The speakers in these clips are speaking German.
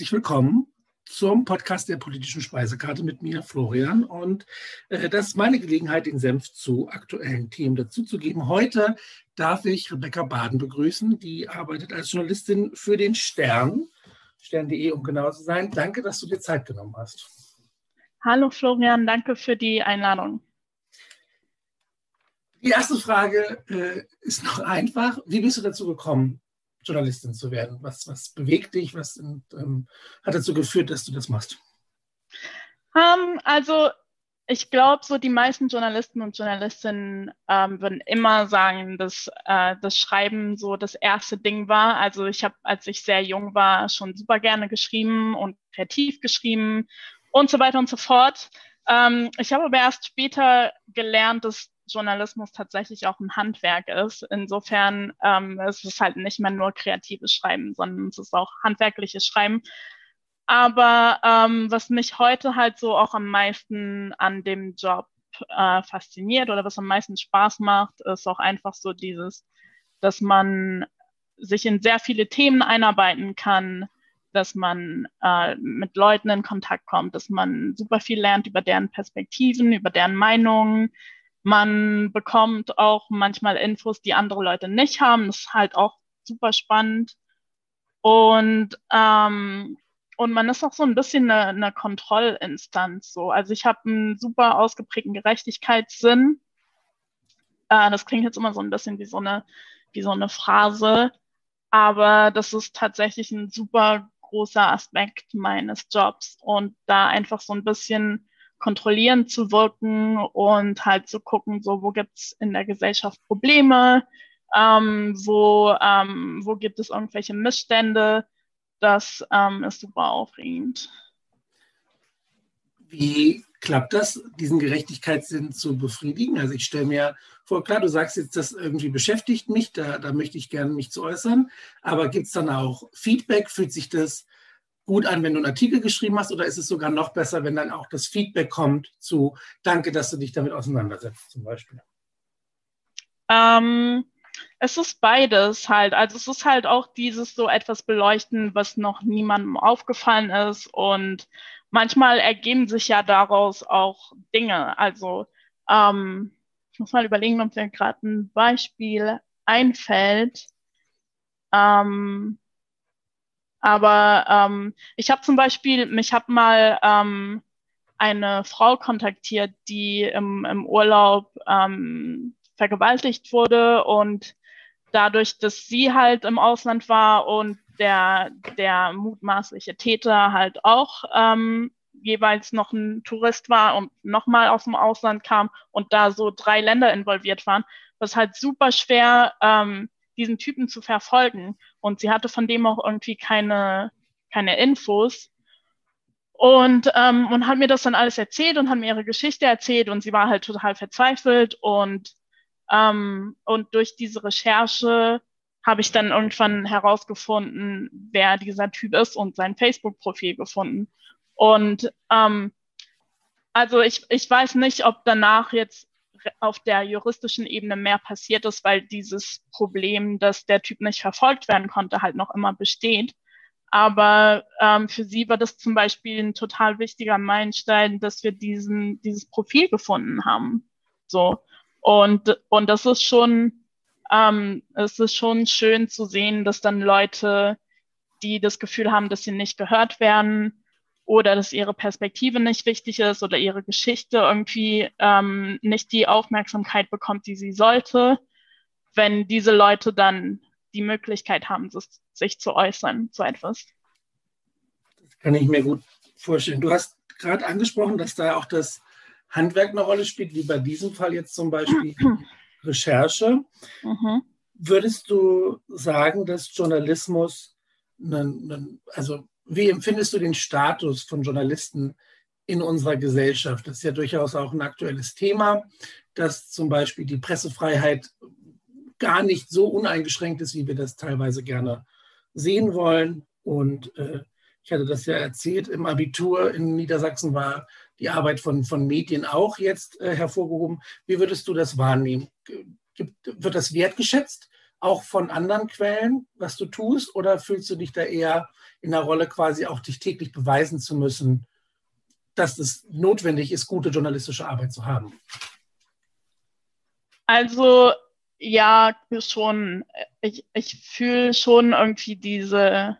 Herzlich willkommen zum Podcast der politischen Speisekarte mit mir, Florian. Und äh, das ist meine Gelegenheit, den Senf zu aktuellen Themen dazuzugeben. Heute darf ich Rebecca Baden begrüßen. Die arbeitet als Journalistin für den Stern, stern.de, um genau zu sein. Danke, dass du dir Zeit genommen hast. Hallo Florian, danke für die Einladung. Die erste Frage äh, ist noch einfach. Wie bist du dazu gekommen, Journalistin zu werden? Was, was bewegt dich? Was ähm, hat dazu geführt, dass du das machst? Um, ähm, also ich glaube, so die meisten Journalisten und Journalistinnen ähm, würden immer sagen, dass äh, das Schreiben so das erste Ding war. Also ich habe, als ich sehr jung war, schon super gerne geschrieben und kreativ geschrieben und so weiter und so fort. Ähm, ich habe aber erst später gelernt, dass Journalismus tatsächlich auch ein Handwerk ist. Insofern ähm, es ist es halt nicht mehr nur kreatives Schreiben, sondern es ist auch handwerkliches Schreiben. Aber ähm, was mich heute halt so auch am meisten an dem Job äh, fasziniert oder was am meisten Spaß macht, ist auch einfach so dieses, dass man sich in sehr viele Themen einarbeiten kann, dass man äh, mit Leuten in Kontakt kommt, dass man super viel lernt über deren Perspektiven, über deren Meinungen, man bekommt auch manchmal Infos, die andere Leute nicht haben. Das ist halt auch super spannend. Und, ähm, und man ist auch so ein bisschen eine, eine Kontrollinstanz. So. Also ich habe einen super ausgeprägten Gerechtigkeitssinn. Äh, das klingt jetzt immer so ein bisschen wie so eine, wie so eine Phrase. Aber das ist tatsächlich ein super großer Aspekt meines Jobs. Und da einfach so ein bisschen kontrollierend zu wirken und halt zu gucken, so wo gibt's in der Gesellschaft Probleme, ähm, wo, ähm, wo gibt es irgendwelche Missstände. Das ähm, ist super aufregend. Wie klappt das, diesen Gerechtigkeitssinn zu befriedigen? Also ich stelle mir vor, klar, du sagst jetzt, das irgendwie beschäftigt mich, da, da möchte ich gerne mich zu äußern, aber gibt es dann auch Feedback? Fühlt sich das gut an, wenn du einen Artikel geschrieben hast, oder ist es sogar noch besser, wenn dann auch das Feedback kommt zu Danke, dass du dich damit auseinandersetzt, zum Beispiel? Ähm, es ist beides halt. Also es ist halt auch dieses so etwas beleuchten, was noch niemandem aufgefallen ist. Und manchmal ergeben sich ja daraus auch Dinge. Also ähm, ich muss mal überlegen, ob mir gerade ein Beispiel einfällt. Ähm, aber ähm, ich habe zum Beispiel, mich habe mal ähm, eine Frau kontaktiert, die im, im Urlaub ähm, vergewaltigt wurde und dadurch, dass sie halt im Ausland war und der, der mutmaßliche Täter halt auch ähm, jeweils noch ein Tourist war und nochmal aus dem Ausland kam und da so drei Länder involviert waren, was halt super schwer ähm, diesen Typen zu verfolgen. Und sie hatte von dem auch irgendwie keine, keine Infos. Und, ähm, und hat mir das dann alles erzählt und hat mir ihre Geschichte erzählt und sie war halt total verzweifelt und, ähm, und durch diese Recherche habe ich dann irgendwann herausgefunden, wer dieser Typ ist und sein Facebook-Profil gefunden. Und ähm, also ich, ich weiß nicht, ob danach jetzt auf der juristischen Ebene mehr passiert ist, weil dieses Problem, dass der Typ nicht verfolgt werden konnte, halt noch immer besteht. Aber ähm, für sie war das zum Beispiel ein total wichtiger Meilenstein, dass wir diesen, dieses Profil gefunden haben. So. Und, und das ist schon, ähm, es ist schon schön zu sehen, dass dann Leute, die das Gefühl haben, dass sie nicht gehört werden, oder dass ihre Perspektive nicht wichtig ist oder ihre Geschichte irgendwie ähm, nicht die Aufmerksamkeit bekommt, die sie sollte, wenn diese Leute dann die Möglichkeit haben, sich zu äußern zu etwas. Das kann ich mir gut vorstellen. Du hast gerade angesprochen, dass da auch das Handwerk eine Rolle spielt, wie bei diesem Fall jetzt zum Beispiel Recherche. Mhm. Würdest du sagen, dass Journalismus, also wie empfindest du den Status von Journalisten in unserer Gesellschaft? Das ist ja durchaus auch ein aktuelles Thema, dass zum Beispiel die Pressefreiheit gar nicht so uneingeschränkt ist, wie wir das teilweise gerne sehen wollen. Und äh, ich hatte das ja erzählt, im Abitur in Niedersachsen war die Arbeit von, von Medien auch jetzt äh, hervorgehoben. Wie würdest du das wahrnehmen? Gibt, wird das wertgeschätzt, auch von anderen Quellen, was du tust? Oder fühlst du dich da eher in der Rolle, quasi auch dich täglich beweisen zu müssen, dass es notwendig ist, gute journalistische Arbeit zu haben? Also ja, schon. Ich, ich fühle schon irgendwie diese,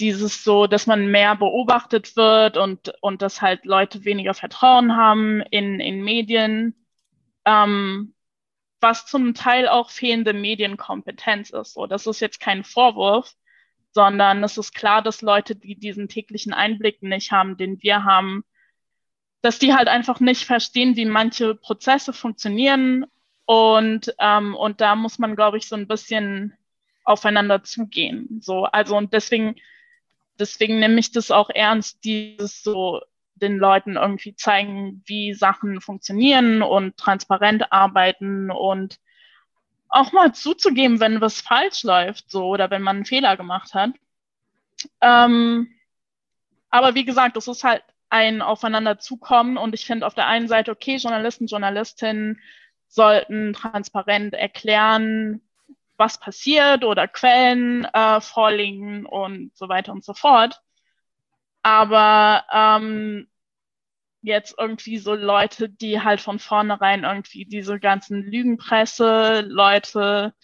dieses so, dass man mehr beobachtet wird und, und dass halt Leute weniger Vertrauen haben in, in Medien, ähm, was zum Teil auch fehlende Medienkompetenz ist. So, das ist jetzt kein Vorwurf, sondern es ist klar, dass Leute, die diesen täglichen Einblick nicht haben, den wir haben, dass die halt einfach nicht verstehen, wie manche Prozesse funktionieren. Und, ähm, und da muss man, glaube ich, so ein bisschen aufeinander zugehen. So, also und deswegen, deswegen nehme ich das auch ernst, dieses so den Leuten irgendwie zeigen, wie Sachen funktionieren und transparent arbeiten und auch mal zuzugeben, wenn was falsch läuft, so oder wenn man einen Fehler gemacht hat. Ähm, aber wie gesagt, es ist halt ein Aufeinander zukommen und ich finde auf der einen Seite, okay, Journalisten, Journalistinnen sollten transparent erklären, was passiert oder Quellen äh, vorlegen und so weiter und so fort. Aber ähm, jetzt irgendwie so Leute, die halt von vornherein irgendwie diese ganzen Lügenpresse, Leute,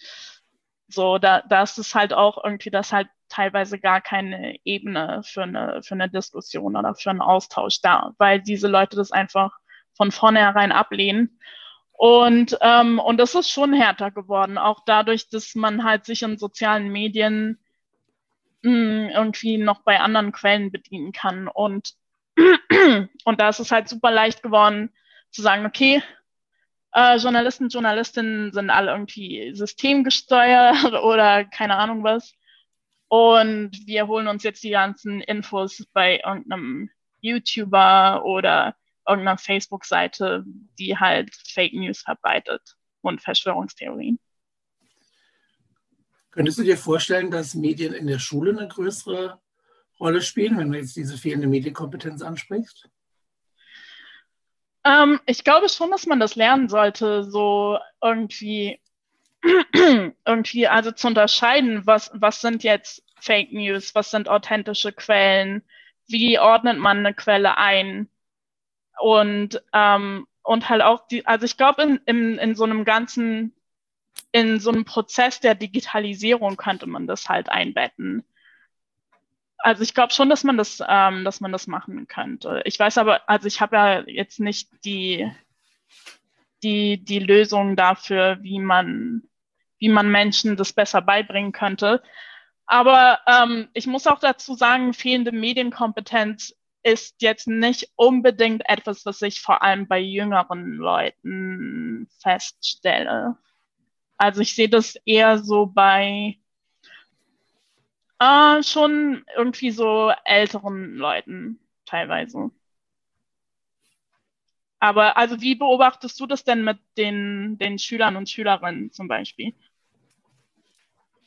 so, da, da ist es halt auch irgendwie, das halt teilweise gar keine Ebene für eine, für eine Diskussion oder für einen Austausch da, weil diese Leute das einfach von vornherein ablehnen. Und, ähm, und das ist schon härter geworden, auch dadurch, dass man halt sich in sozialen Medien mh, hm, irgendwie noch bei anderen Quellen bedienen kann. Und und da ist es halt super leicht geworden zu sagen, okay, äh, Journalisten, Journalistinnen sind alle irgendwie systemgesteuert oder keine Ahnung was. Und wir holen uns jetzt die ganzen Infos bei irgendeinem YouTuber oder irgendeiner Facebook-Seite, die halt Fake News verbreitet und Verschwörungstheorien. Könntest du dir vorstellen, dass Medien in der Schule eine größere Rolle spielen, wenn du jetzt diese fehlende Medienkompetenz ansprichst? Ähm, ich glaube schon, dass man das lernen sollte, so irgendwie, irgendwie also zu unterscheiden, was, was sind jetzt Fake News, was sind authentische Quellen, wie ordnet man eine Quelle ein und, ähm, und halt auch die, also ich glaube, in, in, in so einem ganzen, in so einem Prozess der Digitalisierung könnte man das halt einbetten also ich glaube schon, dass man das, ähm, dass man das machen könnte. Ich weiß aber, also ich habe ja jetzt nicht die, die, die Lösung dafür, wie man, wie man Menschen das besser beibringen könnte. Aber ähm, ich muss auch dazu sagen, fehlende Medienkompetenz ist jetzt nicht unbedingt etwas, was ich vor allem bei jüngeren Leuten feststelle. Also ich sehe das eher so bei äh, schon irgendwie so älteren Leuten teilweise. Aber also wie beobachtest du das denn mit den, den Schülern und Schülerinnen zum Beispiel?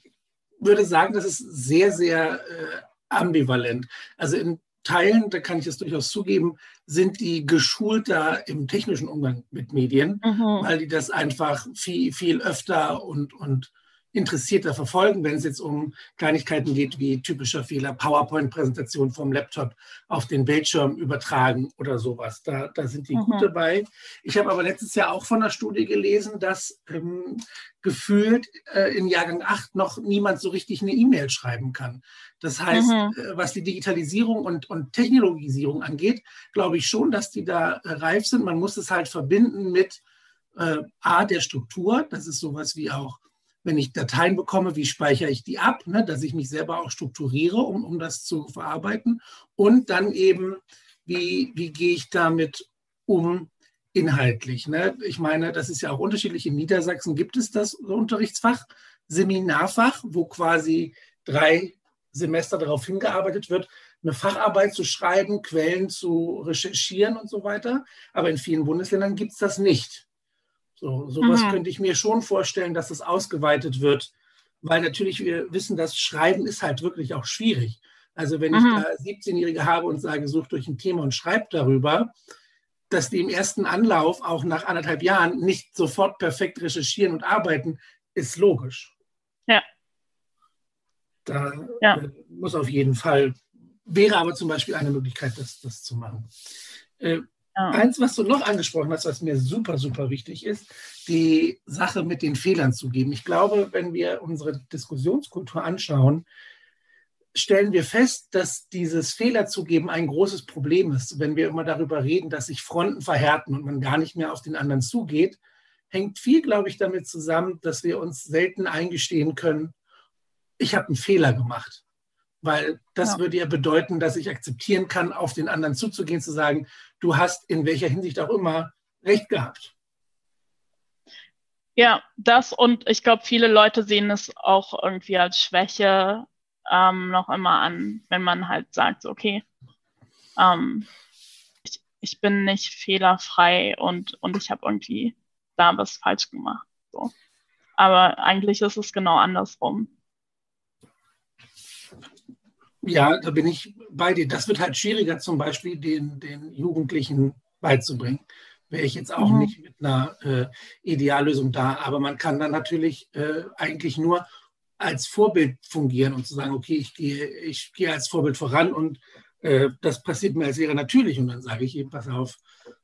Ich würde sagen, das ist sehr, sehr äh, ambivalent. Also in Teilen, da kann ich es durchaus zugeben, sind die geschulter im technischen Umgang mit Medien, mhm. weil die das einfach viel, viel öfter und, und Interessierter verfolgen, wenn es jetzt um Kleinigkeiten geht, wie typischer Fehler, PowerPoint-Präsentation vom Laptop auf den Bildschirm übertragen oder sowas. Da, da sind die mhm. gut dabei. Ich habe aber letztes Jahr auch von einer Studie gelesen, dass ähm, gefühlt äh, in Jahrgang 8 noch niemand so richtig eine E-Mail schreiben kann. Das heißt, mhm. äh, was die Digitalisierung und, und Technologisierung angeht, glaube ich schon, dass die da äh, reif sind. Man muss es halt verbinden mit äh, A, der Struktur. Das ist sowas wie auch wenn ich Dateien bekomme, wie speichere ich die ab, ne, dass ich mich selber auch strukturiere, um, um das zu verarbeiten. Und dann eben, wie, wie gehe ich damit um inhaltlich. Ne? Ich meine, das ist ja auch unterschiedlich. In Niedersachsen gibt es das Unterrichtsfach, Seminarfach, wo quasi drei Semester darauf hingearbeitet wird, eine Facharbeit zu schreiben, Quellen zu recherchieren und so weiter. Aber in vielen Bundesländern gibt es das nicht. So, sowas mhm. könnte ich mir schon vorstellen, dass es ausgeweitet wird weil natürlich wir wissen, dass Schreiben ist halt wirklich auch schwierig. Also wenn mhm. ich da 17-Jährige habe und sage, such durch ein Thema und schreib darüber, dass die im ersten Anlauf auch nach anderthalb Jahren nicht sofort perfekt recherchieren und arbeiten, ist logisch. Ja. Da ja. Äh, muss auf jeden Fall, wäre aber zum Beispiel eine Möglichkeit, das, das zu machen. Äh, ja. Eins, was du noch angesprochen hast, was mir super, super wichtig ist, die Sache mit den Fehlern zu geben. Ich glaube, wenn wir unsere Diskussionskultur anschauen, stellen wir fest, dass dieses Fehler zugeben ein großes Problem ist. Wenn wir immer darüber reden, dass sich Fronten verhärten und man gar nicht mehr auf den anderen zugeht, hängt viel, glaube ich, damit zusammen, dass wir uns selten eingestehen können, ich habe einen Fehler gemacht. Weil das ja. würde ja bedeuten, dass ich akzeptieren kann, auf den anderen zuzugehen, zu sagen, du hast in welcher Hinsicht auch immer recht gehabt. Ja, das und ich glaube, viele Leute sehen es auch irgendwie als Schwäche, ähm, noch immer an, wenn man halt sagt, okay, ähm, ich, ich bin nicht fehlerfrei und, und ich habe irgendwie da was falsch gemacht. So. Aber eigentlich ist es genau andersrum. Ja, da bin ich bei dir. Das wird halt schwieriger, zum Beispiel den, den Jugendlichen beizubringen. Wäre ich jetzt auch mhm. nicht mit einer äh, Ideallösung da. Aber man kann dann natürlich äh, eigentlich nur als Vorbild fungieren und zu sagen, okay, ich gehe, ich gehe als Vorbild voran und äh, das passiert mir als Lehrer natürlich. Und dann sage ich eben, pass auf,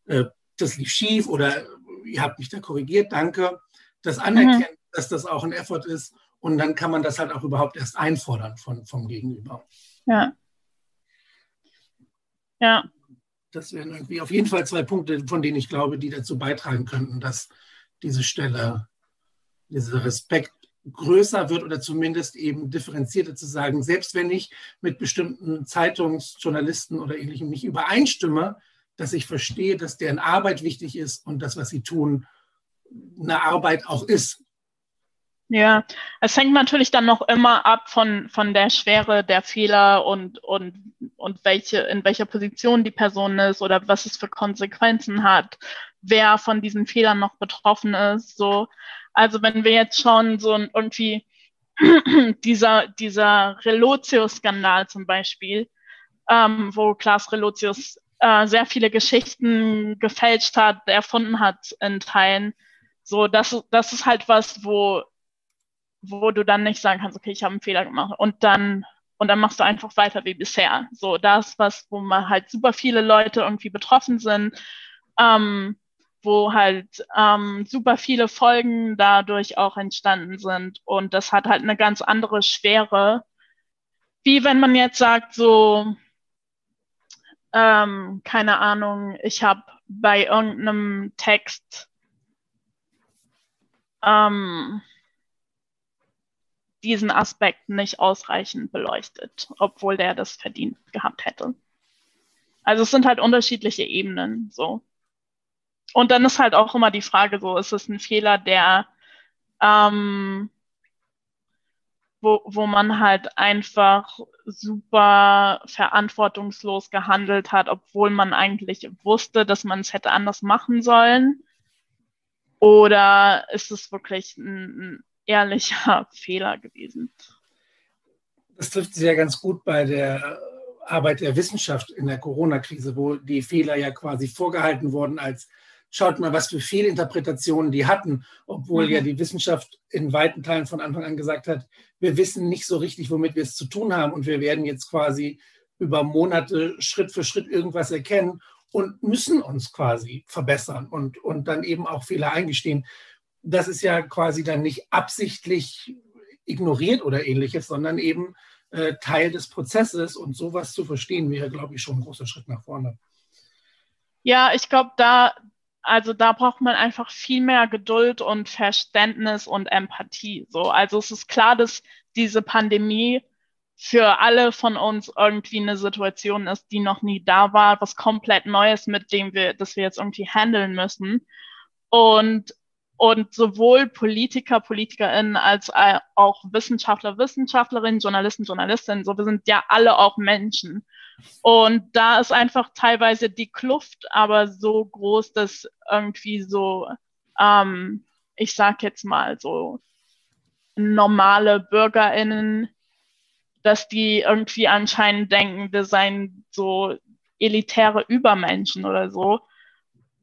äh, das lief schief oder ihr habt mich da korrigiert, danke. Das Anerkennen, mhm. dass das auch ein Effort ist. Und dann kann man das halt auch überhaupt erst einfordern von, vom Gegenüber. Ja. Ja. Das wären irgendwie auf jeden Fall zwei Punkte, von denen ich glaube, die dazu beitragen könnten, dass diese Stelle, dieser Respekt größer wird oder zumindest eben differenzierter zu sagen, selbst wenn ich mit bestimmten Zeitungsjournalisten oder ähnlichem nicht übereinstimme, dass ich verstehe, dass deren Arbeit wichtig ist und das, was sie tun, eine Arbeit auch ist. Ja, es hängt natürlich dann noch immer ab von, von der Schwere der Fehler und, und, und welche, in welcher Position die Person ist oder was es für Konsequenzen hat, wer von diesen Fehlern noch betroffen ist. So. Also wenn wir jetzt schauen, so irgendwie dieser, dieser Relotius-Skandal zum Beispiel, ähm, wo Klaas Relotius äh, sehr viele Geschichten gefälscht hat, erfunden hat in Teilen. So, das, das ist halt was, wo, wo du dann nicht sagen kannst, okay, ich habe einen Fehler gemacht und dann und dann machst du einfach weiter wie bisher. So, das was, wo man halt super viele Leute irgendwie betroffen sind. Ähm, wo halt ähm, super viele Folgen dadurch auch entstanden sind. Und das hat halt eine ganz andere Schwere, wie wenn man jetzt sagt, so, ähm, keine Ahnung, ich habe bei irgendeinem Text ähm, diesen Aspekt nicht ausreichend beleuchtet, obwohl der das verdient gehabt hätte. Also es sind halt unterschiedliche Ebenen so. Und dann ist halt auch immer die Frage so, ist es ein Fehler, der, ähm, wo, wo man halt einfach super verantwortungslos gehandelt hat, obwohl man eigentlich wusste, dass man es hätte anders machen sollen? Oder ist es wirklich ein, ehrlicher Fehler gewesen? Das trifft sich ja ganz gut bei der Arbeit der Wissenschaft in der Corona-Krise, wo die Fehler ja quasi vorgehalten wurden als schaut mal, was für Fehlinterpretationen die hatten, obwohl mhm. ja die Wissenschaft in weiten Teilen von Anfang an gesagt hat, wir wissen nicht so richtig, womit wir es zu tun haben und wir werden jetzt quasi über Monate Schritt für Schritt irgendwas erkennen und müssen uns quasi verbessern und, und dann eben auch Fehler eingestehen. Das ist ja quasi dann nicht absichtlich ignoriert oder ähnliches, sondern eben äh, Teil des Prozesses und sowas zu verstehen wäre, glaube ich, schon ein großer Schritt nach vorne. Ja, ich glaube, da, also da braucht man einfach viel mehr Geduld und Verständnis und Empathie. So, also es ist klar, dass diese Pandemie für alle von uns irgendwie eine Situation ist, die noch nie da war, was komplett Neues, mit dem wir, das wir jetzt irgendwie handeln müssen. Und und sowohl Politiker, PolitikerInnen als auch Wissenschaftler, Wissenschaftlerinnen, Journalisten, Journalistinnen, so wir sind ja alle auch Menschen. Und da ist einfach teilweise die Kluft aber so groß, dass irgendwie so, ähm, ich sag jetzt mal so, normale BürgerInnen, dass die irgendwie anscheinend denken, wir seien so elitäre Übermenschen oder so.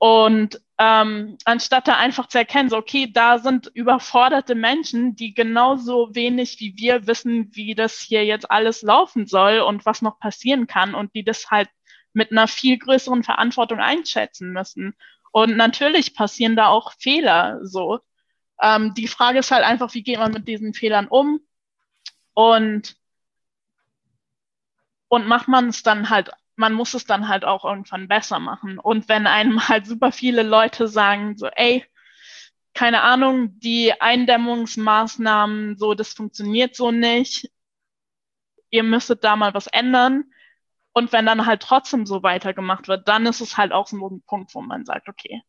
Und ähm, anstatt da einfach zu erkennen, so, okay, da sind überforderte Menschen, die genauso wenig wie wir wissen, wie das hier jetzt alles laufen soll und was noch passieren kann und die das halt mit einer viel größeren Verantwortung einschätzen müssen. Und natürlich passieren da auch Fehler so. Ähm, die Frage ist halt einfach, wie geht man mit diesen Fehlern um? Und, und macht man es dann halt man muss es dann halt auch irgendwann besser machen. Und wenn einem halt super viele Leute sagen, so, ey, keine Ahnung, die Eindämmungsmaßnahmen, so, das funktioniert so nicht, ihr müsstet da mal was ändern. Und wenn dann halt trotzdem so weitergemacht wird, dann ist es halt auch so ein Punkt, wo man sagt, okay,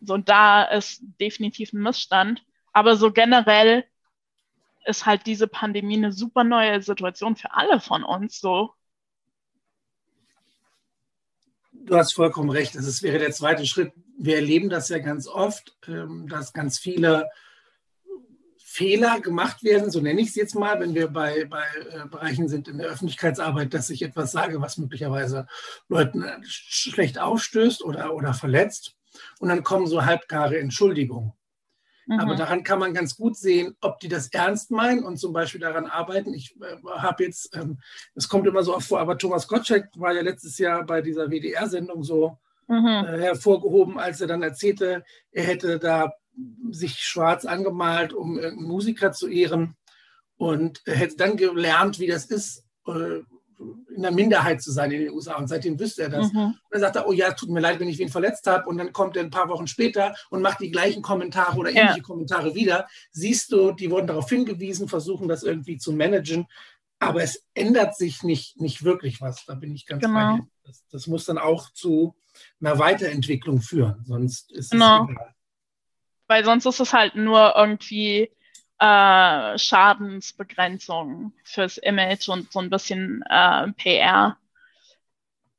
so da ist definitiv ein Missstand. Aber so generell ist halt diese Pandemie eine super neue Situation für alle von uns. So, Du hast vollkommen recht. Das wäre der zweite Schritt. Wir erleben das ja ganz oft, ähm, dass ganz viele Fehler gemacht werden, so nenne ich es jetzt mal, wenn wir bei, bei äh, Bereichen sind in der Öffentlichkeitsarbeit, dass ich etwas sage, was möglicherweise Leuten äh, schlecht aufstößt oder, oder verletzt. Und dann kommen so halbgare Entschuldigungen. Mhm. Aber daran kann man ganz gut sehen, ob die das ernst meinen und zum Beispiel daran arbeiten. Ich äh, habe jetzt, ähm, es kommt immer so oft vor, aber Thomas Gottschalk war ja letztes Jahr bei dieser WDR-Sendung so mhm. äh, hervorgehoben, als er dann erzählte, er hätte da sich schwarz angemalt, um irgendeinen Musiker zu ehren und hätte dann gelernt, wie das ist, äh, in der Minderheit zu sein in den USA. Und seitdem wüsste er das. Mhm. Und dann sagt er, oh ja, tut mir leid, wenn ich wen verletzt habe. Und dann kommt er ein paar Wochen später und macht die gleichen Kommentare oder ähnliche ja. Kommentare wieder. Siehst du, die wurden darauf hingewiesen, versuchen das irgendwie zu managen. Aber es ändert sich nicht, nicht wirklich was. Da bin ich ganz genau. bei dir. Das, das, muss dann auch zu einer Weiterentwicklung führen. Sonst ist genau. es egal. Weil sonst ist es halt nur irgendwie äh, Schadensbegrenzung fürs Image und so ein bisschen äh, PR.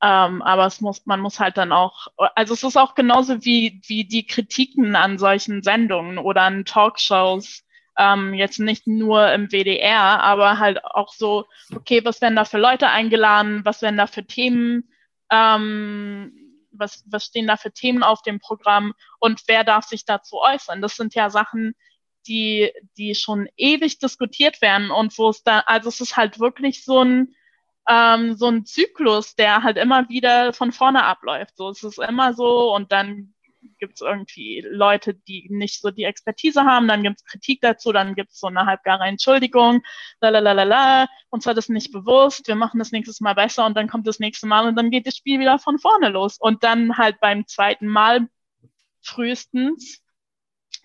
Ähm, aber es muss, man muss halt dann auch, also es ist auch genauso wie, wie die Kritiken an solchen Sendungen oder an Talkshows, ähm, jetzt nicht nur im WDR, aber halt auch so, okay, was werden da für Leute eingeladen, was werden da für Themen, ähm, was, was stehen da für Themen auf dem Programm und wer darf sich dazu äußern? Das sind ja Sachen, die, die schon ewig diskutiert werden und wo es da, also es ist halt wirklich so ein, ähm, so ein Zyklus, der halt immer wieder von vorne abläuft. So, es ist immer so und dann gibt es irgendwie Leute, die nicht so die Expertise haben, dann gibt es Kritik dazu, dann gibt es so eine halbgare Entschuldigung, lalalala, uns war das nicht bewusst, wir machen das nächstes Mal besser und dann kommt das nächste Mal und dann geht das Spiel wieder von vorne los. Und dann halt beim zweiten Mal frühestens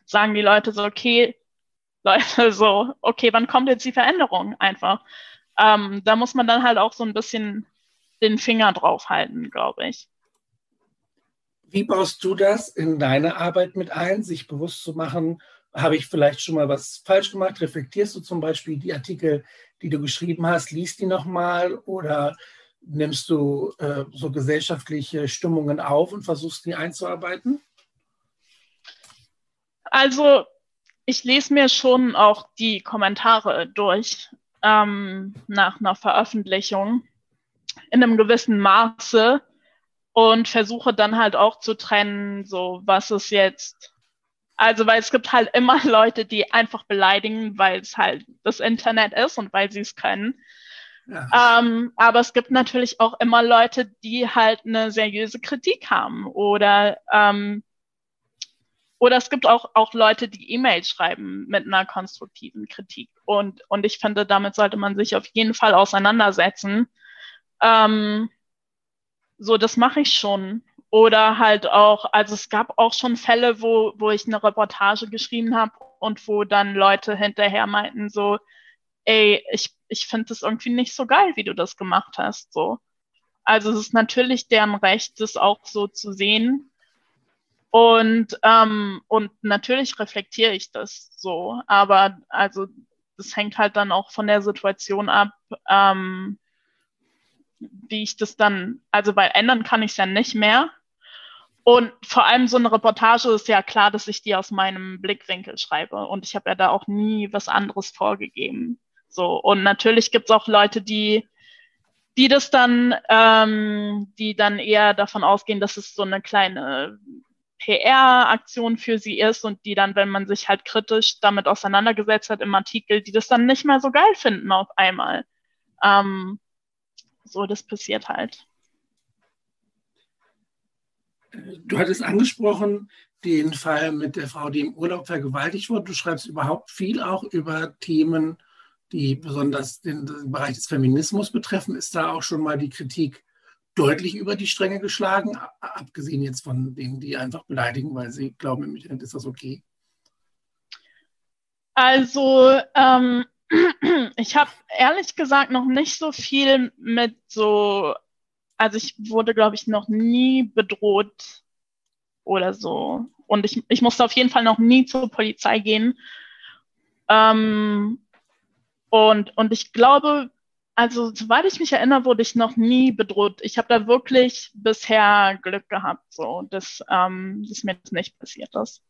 sagen die Leute so, okay, Leute, so, okay, wann kommt jetzt die Veränderung einfach? Ähm, da muss man dann halt auch so ein bisschen den Finger drauf halten, glaube ich. Wie baust du das in deine Arbeit mit ein, sich bewusst zu machen, habe ich vielleicht schon mal was falsch gemacht? Reflektierst du zum Beispiel die Artikel, die du geschrieben hast, liest die nochmal oder nimmst du äh, so gesellschaftliche Stimmungen auf und versuchst die einzuarbeiten? Also ich lese mir schon auch die Kommentare durch ähm, nach einer Veröffentlichung in einem gewissen Maße und versuche dann halt auch zu trennen, so was ist jetzt. Also, weil es gibt halt immer Leute, die einfach beleidigen, weil es halt das Internet ist und weil sie es können. Ja. Ähm, aber es gibt natürlich auch immer Leute, die halt eine seriöse Kritik haben oder ähm, oder es gibt auch, auch Leute, die E-Mails schreiben mit einer konstruktiven Kritik. Und, und ich finde, damit sollte man sich auf jeden Fall auseinandersetzen. Ähm, so, das mache ich schon. Oder halt auch, also es gab auch schon Fälle, wo, wo ich eine Reportage geschrieben habe und wo dann Leute hinterher meinten so, ey, ich, ich finde das irgendwie nicht so geil, wie du das gemacht hast. So. Also es ist natürlich deren Recht, das auch so zu sehen. Und, ähm, und natürlich reflektiere ich das so, aber also das hängt halt dann auch von der Situation ab, ähm, wie ich das dann, also weil ändern kann ich es ja nicht mehr. Und vor allem so eine Reportage ist ja klar, dass ich die aus meinem Blickwinkel schreibe. Und ich habe ja da auch nie was anderes vorgegeben. So. Und natürlich gibt es auch Leute, die, die das dann, ähm, die dann eher davon ausgehen, dass es so eine kleine PR-Aktion für sie ist und die dann, wenn man sich halt kritisch damit auseinandergesetzt hat im Artikel, die das dann nicht mehr so geil finden auf einmal. Ähm, so, das passiert halt. Du hattest angesprochen den Fall mit der Frau, die im Urlaub vergewaltigt wurde. Du schreibst überhaupt viel auch über Themen, die besonders den, den Bereich des Feminismus betreffen. Ist da auch schon mal die Kritik deutlich über die Stränge geschlagen, abgesehen jetzt von denen, die einfach beleidigen, weil sie glauben, im Internet ist das okay? Also, ähm, ich habe ehrlich gesagt noch nicht so viel mit so also ich wurde, glaube ich, noch nie bedroht oder so. Und ich, ich musste auf jeden Fall noch nie zur Polizei gehen. Ähm, und, und ich glaube, also soweit ich mich erinnere, wurde ich noch nie bedroht. Ich habe da wirklich bisher Glück gehabt, so dass, ähm, dass mir das nicht passiert ist.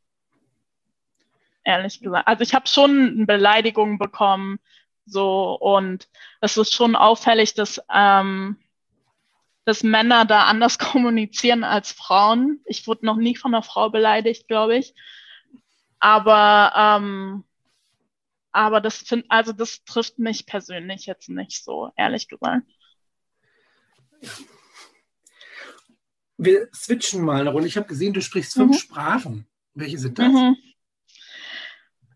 Ehrlich gesagt. Also ich habe schon Beleidigungen bekommen, so und es ist schon auffällig, dass ähm, dass Männer da anders kommunizieren als Frauen. Ich wurde noch nie von einer Frau beleidigt, glaube ich. Aber, ähm, aber das find, also das trifft mich persönlich jetzt nicht so, ehrlich gesagt. Wir switchen mal eine Runde. Ich habe gesehen, du sprichst fünf mhm. Sprachen. Welche sind das? Mhm.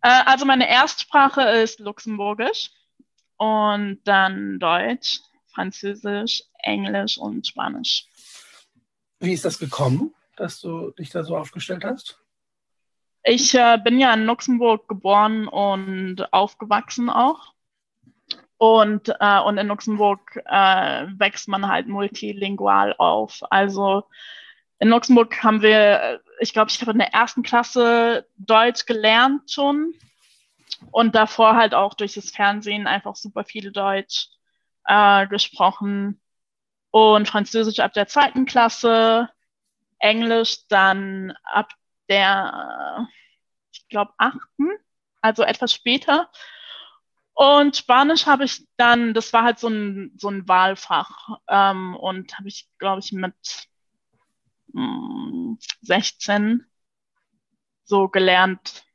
Äh, also meine Erstsprache ist Luxemburgisch und dann Deutsch, Französisch, Englisch und Spanisch. Wie ist das gekommen, dass du dich da so aufgestellt hast? Ich äh, bin ja in Luxemburg geboren und aufgewachsen auch. Und, äh, und in Luxemburg äh, wächst man halt multilingual auf. Also in Luxemburg haben wir, ich glaube, ich habe in der ersten Klasse Deutsch gelernt schon. Und davor halt auch durch das Fernsehen einfach super viel Deutsch äh, gesprochen und Französisch ab der zweiten Klasse, Englisch dann ab der, ich glaube, achten, also etwas später. Und Spanisch habe ich dann, das war halt so ein, so ein Wahlfach ähm, und habe ich, glaube ich, mit mh, hm, 16 so gelernt,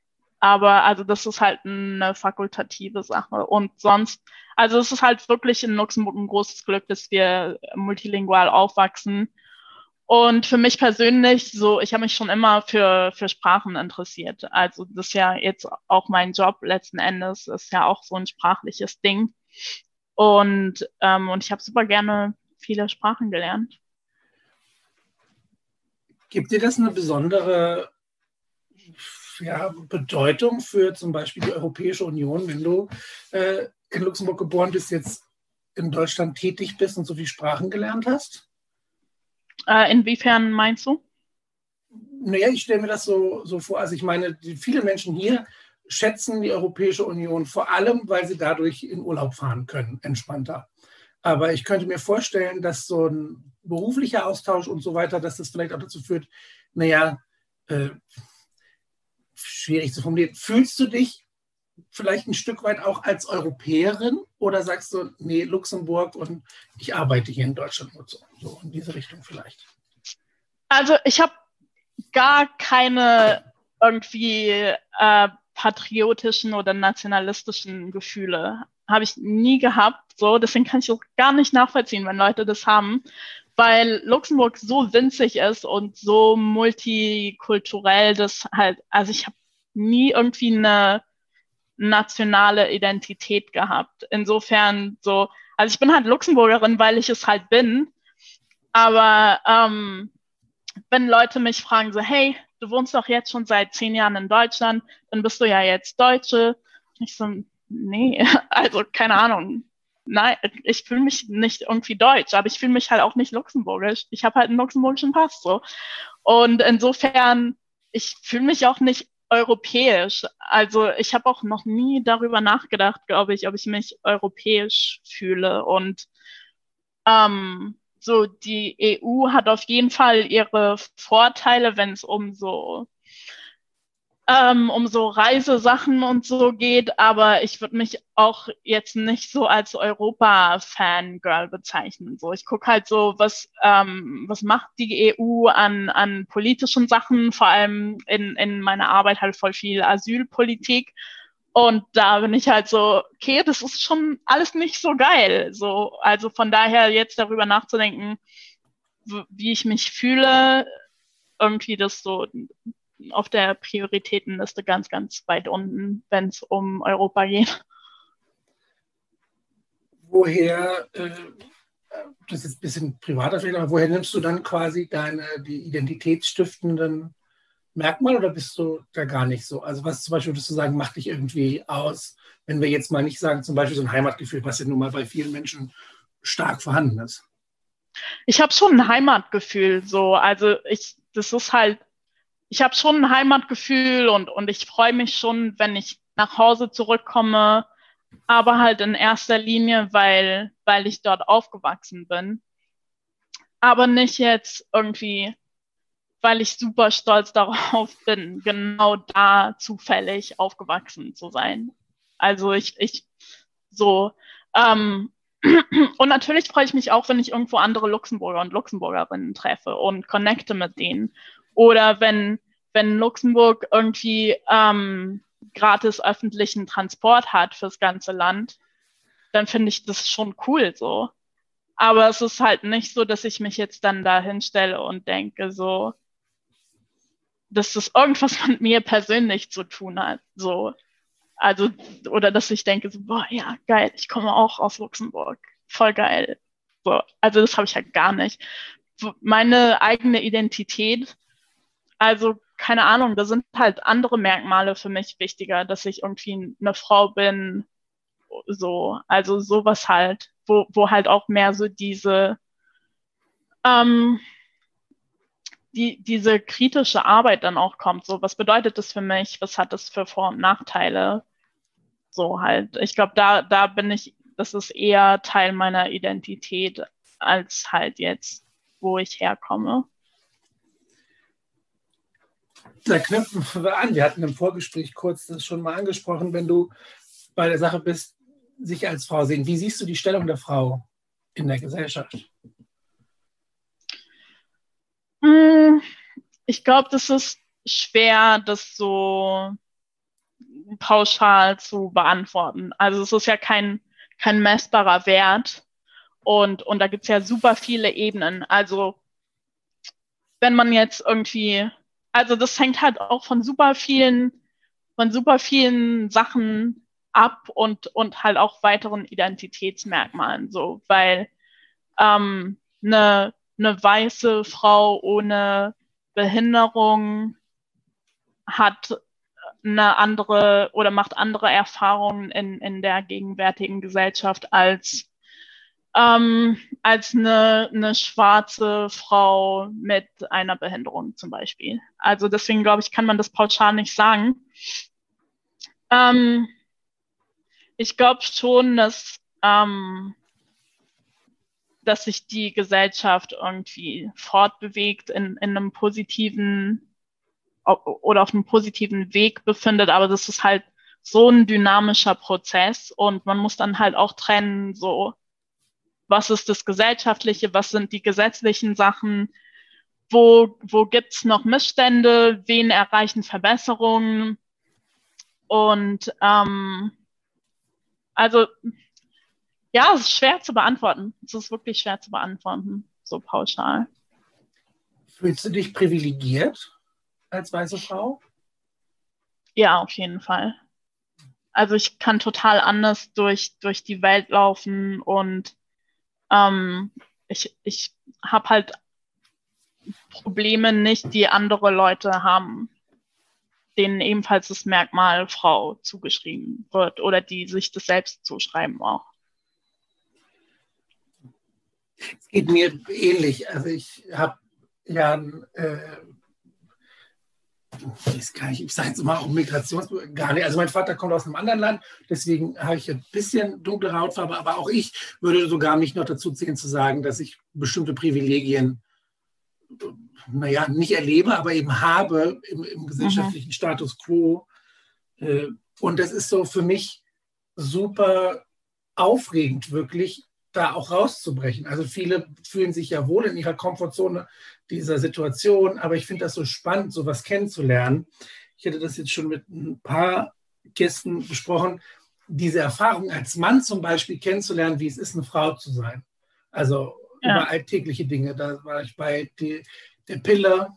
aber also das ist halt eine fakultative Sache. Und sonst, also es ist halt wirklich in Luxemburg ein großes Glück, dass wir multilingual aufwachsen. Und für mich persönlich, so, ich habe mich schon immer für, für Sprachen interessiert. Also das ist ja jetzt auch mein Job letzten Endes, ist ja auch so ein sprachliches Ding. Und, ähm, und ich habe super gerne viele Sprachen gelernt. Gibt dir das eine besondere ja, Bedeutung für zum Beispiel die Europäische Union, wenn du äh, in Luxemburg geboren bist, jetzt in Deutschland tätig bist und so viele Sprachen gelernt hast? Äh, inwiefern meinst du? Naja, ich stelle mir das so, so vor. Also ich meine, viele Menschen hier schätzen die Europäische Union vor allem, weil sie dadurch in Urlaub fahren können, entspannter. Aber ich könnte mir vorstellen, dass so ein beruflicher Austausch und so weiter, dass das vielleicht auch dazu führt, naja, äh, schwierig zu formulieren. Fühlst du dich vielleicht ein Stück weit auch als Europäerin oder sagst du, nee, Luxemburg und ich arbeite hier in Deutschland und so, so in diese Richtung vielleicht? Also ich habe gar keine irgendwie äh, patriotischen oder nationalistischen Gefühle. Habe ich nie gehabt. So, deswegen kann ich auch gar nicht nachvollziehen, wenn Leute das haben weil Luxemburg so winzig ist und so multikulturell, dass halt, also ich habe nie irgendwie eine nationale Identität gehabt. Insofern so, also ich bin halt Luxemburgerin, weil ich es halt bin. Aber ähm, wenn Leute mich fragen so, hey, du wohnst doch jetzt schon seit zehn Jahren in Deutschland, dann bist du ja jetzt Deutsche. Ich so, nee, also keine Ahnung nein, ich fühle mich nicht irgendwie deutsch, aber ich fühle mich halt auch nicht luxemburgisch. Ich habe halt einen luxemburgischen Pass so. Und insofern, ich fühle mich auch nicht europäisch. Also ich habe auch noch nie darüber nachgedacht, glaube ich, ob ich mich europäisch fühle. Und ähm, so die EU hat auf jeden Fall ihre Vorteile, wenn es um so ähm, um so Reisesachen und so geht, aber ich würde mich auch jetzt nicht so als Europa-Fangirl bezeichnen. So, ich gucke halt so, was, ähm, was macht die EU an, an politischen Sachen, vor allem in, in meiner Arbeit halt voll viel Asylpolitik. Und da bin ich halt so, okay, das ist schon alles nicht so geil. So, also von daher jetzt darüber nachzudenken, wie ich mich fühle, irgendwie das so auf der Prioritätenliste ganz, ganz weit unten, wenn es um Europa geht. Woher, äh, das ist ein bisschen privater vielleicht, aber woher nimmst du dann quasi deine die identitätsstiftenden Merkmale oder bist du da gar nicht so? Also was zum Beispiel würdest du sagen, macht dich irgendwie aus, wenn wir jetzt mal nicht sagen, zum Beispiel so ein Heimatgefühl, was ja nun mal bei vielen Menschen stark vorhanden ist? Ich habe schon ein Heimatgefühl, so. Also ich, das ist halt ich habe schon ein Heimatgefühl und, und ich freue mich schon, wenn ich nach Hause zurückkomme, aber halt in erster Linie, weil, weil ich dort aufgewachsen bin. Aber nicht jetzt irgendwie, weil ich super stolz darauf bin, genau da zufällig aufgewachsen zu sein. Also ich, ich so, ähm, und natürlich freue ich mich auch, wenn ich irgendwo andere Luxemburger und Luxemburgerinnen treffe und connecte mit denen. Oder wenn, wenn Luxemburg irgendwie ähm, gratis öffentlichen Transport hat fürs ganze Land, dann finde ich das schon cool so. Aber es ist halt nicht so, dass ich mich jetzt dann da hinstelle und denke so, dass das irgendwas mit mir persönlich zu tun hat. So. Also, oder dass ich denke so, boah, ja, geil, ich komme auch aus Luxemburg. Voll geil. So. Also das habe ich halt gar nicht. Meine eigene Identität also, keine Ahnung, da sind halt andere Merkmale für mich wichtiger, dass ich irgendwie eine Frau bin, so, also sowas halt, wo, wo halt auch mehr so diese, ähm, die, diese kritische Arbeit dann auch kommt. So, was bedeutet das für mich? Was hat das für Vor- und Nachteile? So halt. Ich glaube, da, da bin ich, das ist eher Teil meiner Identität als halt jetzt, wo ich herkomme da knüpfen wir an. Wir hatten im Vorgespräch kurz das schon mal angesprochen, wenn du bei der Sache bist, sich als Frau sehen. Wie siehst du die Stellung der Frau in der Gesellschaft? Hm, ich glaube, das ist schwer, das so pauschal zu beantworten. Also es ist ja kein, kein messbarer Wert und, und da gibt es ja super viele Ebenen. Also wenn man jetzt irgendwie also das hängt halt auch von super vielen, von super vielen Sachen ab und, und halt auch weiteren Identitätsmerkmalen so, weil ähm, eine, eine weiße Frau ohne Behinderung hat eine andere oder macht andere Erfahrungen in, in der gegenwärtigen Gesellschaft als ähm, als eine, eine schwarze Frau mit einer Behinderung zum Beispiel. Also deswegen glaube ich, kann man das pauschal nicht sagen. Ähm, ich glaube schon, dass, ähm, dass sich die Gesellschaft irgendwie fortbewegt in, in einem positiven oder auf einem positiven Weg befindet, aber das ist halt so ein dynamischer Prozess und man muss dann halt auch trennen, so was ist das Gesellschaftliche, was sind die gesetzlichen Sachen, wo, wo gibt's noch Missstände, wen erreichen Verbesserungen. Und ähm, also ja, es ist schwer zu beantworten. Es ist wirklich schwer zu beantworten, so pauschal. Fühlst du dich privilegiert als weiße Frau? Ja, auf jeden Fall. Also ich kann total anders durch, durch die Welt laufen und ähm, ich ich habe halt Probleme nicht, die andere Leute haben, denen ebenfalls das Merkmal Frau zugeschrieben wird oder die sich das selbst zuschreiben auch. Es geht mir ähnlich. Also ich habe ja äh, ich, gar nicht, ich sage jetzt immer auch Migrations, gar nicht. Also mein Vater kommt aus einem anderen Land, deswegen habe ich ein bisschen dunklere Hautfarbe, aber auch ich würde sogar mich noch dazu zählen zu sagen, dass ich bestimmte Privilegien, naja, nicht erlebe, aber eben habe im, im gesellschaftlichen mhm. Status quo. Äh, und das ist so für mich super aufregend, wirklich da auch rauszubrechen. Also viele fühlen sich ja wohl in ihrer Komfortzone dieser Situation, aber ich finde das so spannend, sowas kennenzulernen. Ich hätte das jetzt schon mit ein paar Gästen besprochen, diese Erfahrung als Mann zum Beispiel kennenzulernen, wie es ist, eine Frau zu sein. Also ja. über alltägliche Dinge. Da war ich bei die, der Pille,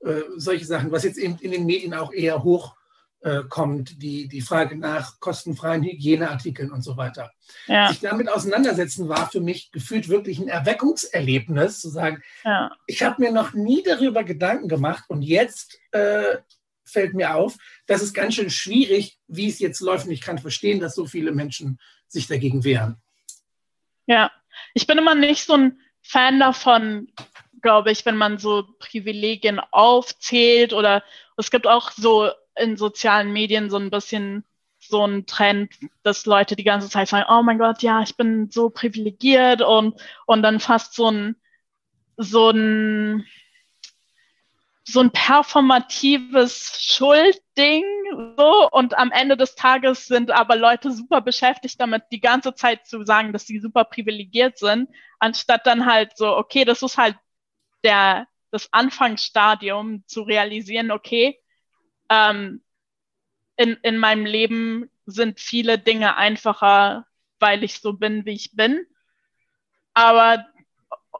äh, solche Sachen, was jetzt eben in den Medien auch eher hoch äh, kommt, die, die Frage nach kostenfreien Hygieneartikeln und so weiter. Ja. Sich damit auseinandersetzen war für mich gefühlt wirklich ein Erweckungserlebnis, zu sagen, ja. ich habe mir noch nie darüber Gedanken gemacht und jetzt äh, fällt mir auf, das ist ganz schön schwierig, wie es jetzt läuft. Und ich kann verstehen, dass so viele Menschen sich dagegen wehren. Ja, ich bin immer nicht so ein Fan davon, glaube ich, wenn man so Privilegien aufzählt oder es gibt auch so in sozialen Medien so ein bisschen so ein Trend, dass Leute die ganze Zeit sagen, oh mein Gott, ja, ich bin so privilegiert und, und dann fast so ein, so ein, so ein performatives Schuldding, so, und am Ende des Tages sind aber Leute super beschäftigt damit, die ganze Zeit zu sagen, dass sie super privilegiert sind, anstatt dann halt so, okay, das ist halt der, das Anfangsstadium zu realisieren, okay, ähm, in, in meinem Leben sind viele Dinge einfacher, weil ich so bin, wie ich bin. Aber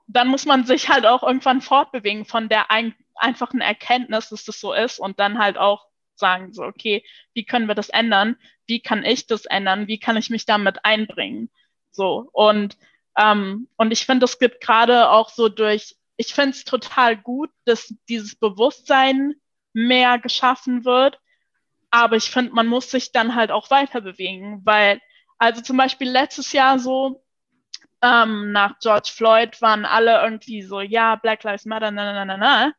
dann muss man sich halt auch irgendwann fortbewegen von der ein, einfachen Erkenntnis, dass das so ist und dann halt auch sagen, so, okay, wie können wir das ändern? Wie kann ich das ändern? Wie kann ich mich damit einbringen? So, und, ähm, und ich finde, es gibt gerade auch so durch, ich finde es total gut, dass dieses Bewusstsein mehr geschaffen wird. Aber ich finde, man muss sich dann halt auch weiter bewegen, weil, also zum Beispiel letztes Jahr so, ähm, nach George Floyd waren alle irgendwie so, ja, Black Lives Matter, na, na, na, na,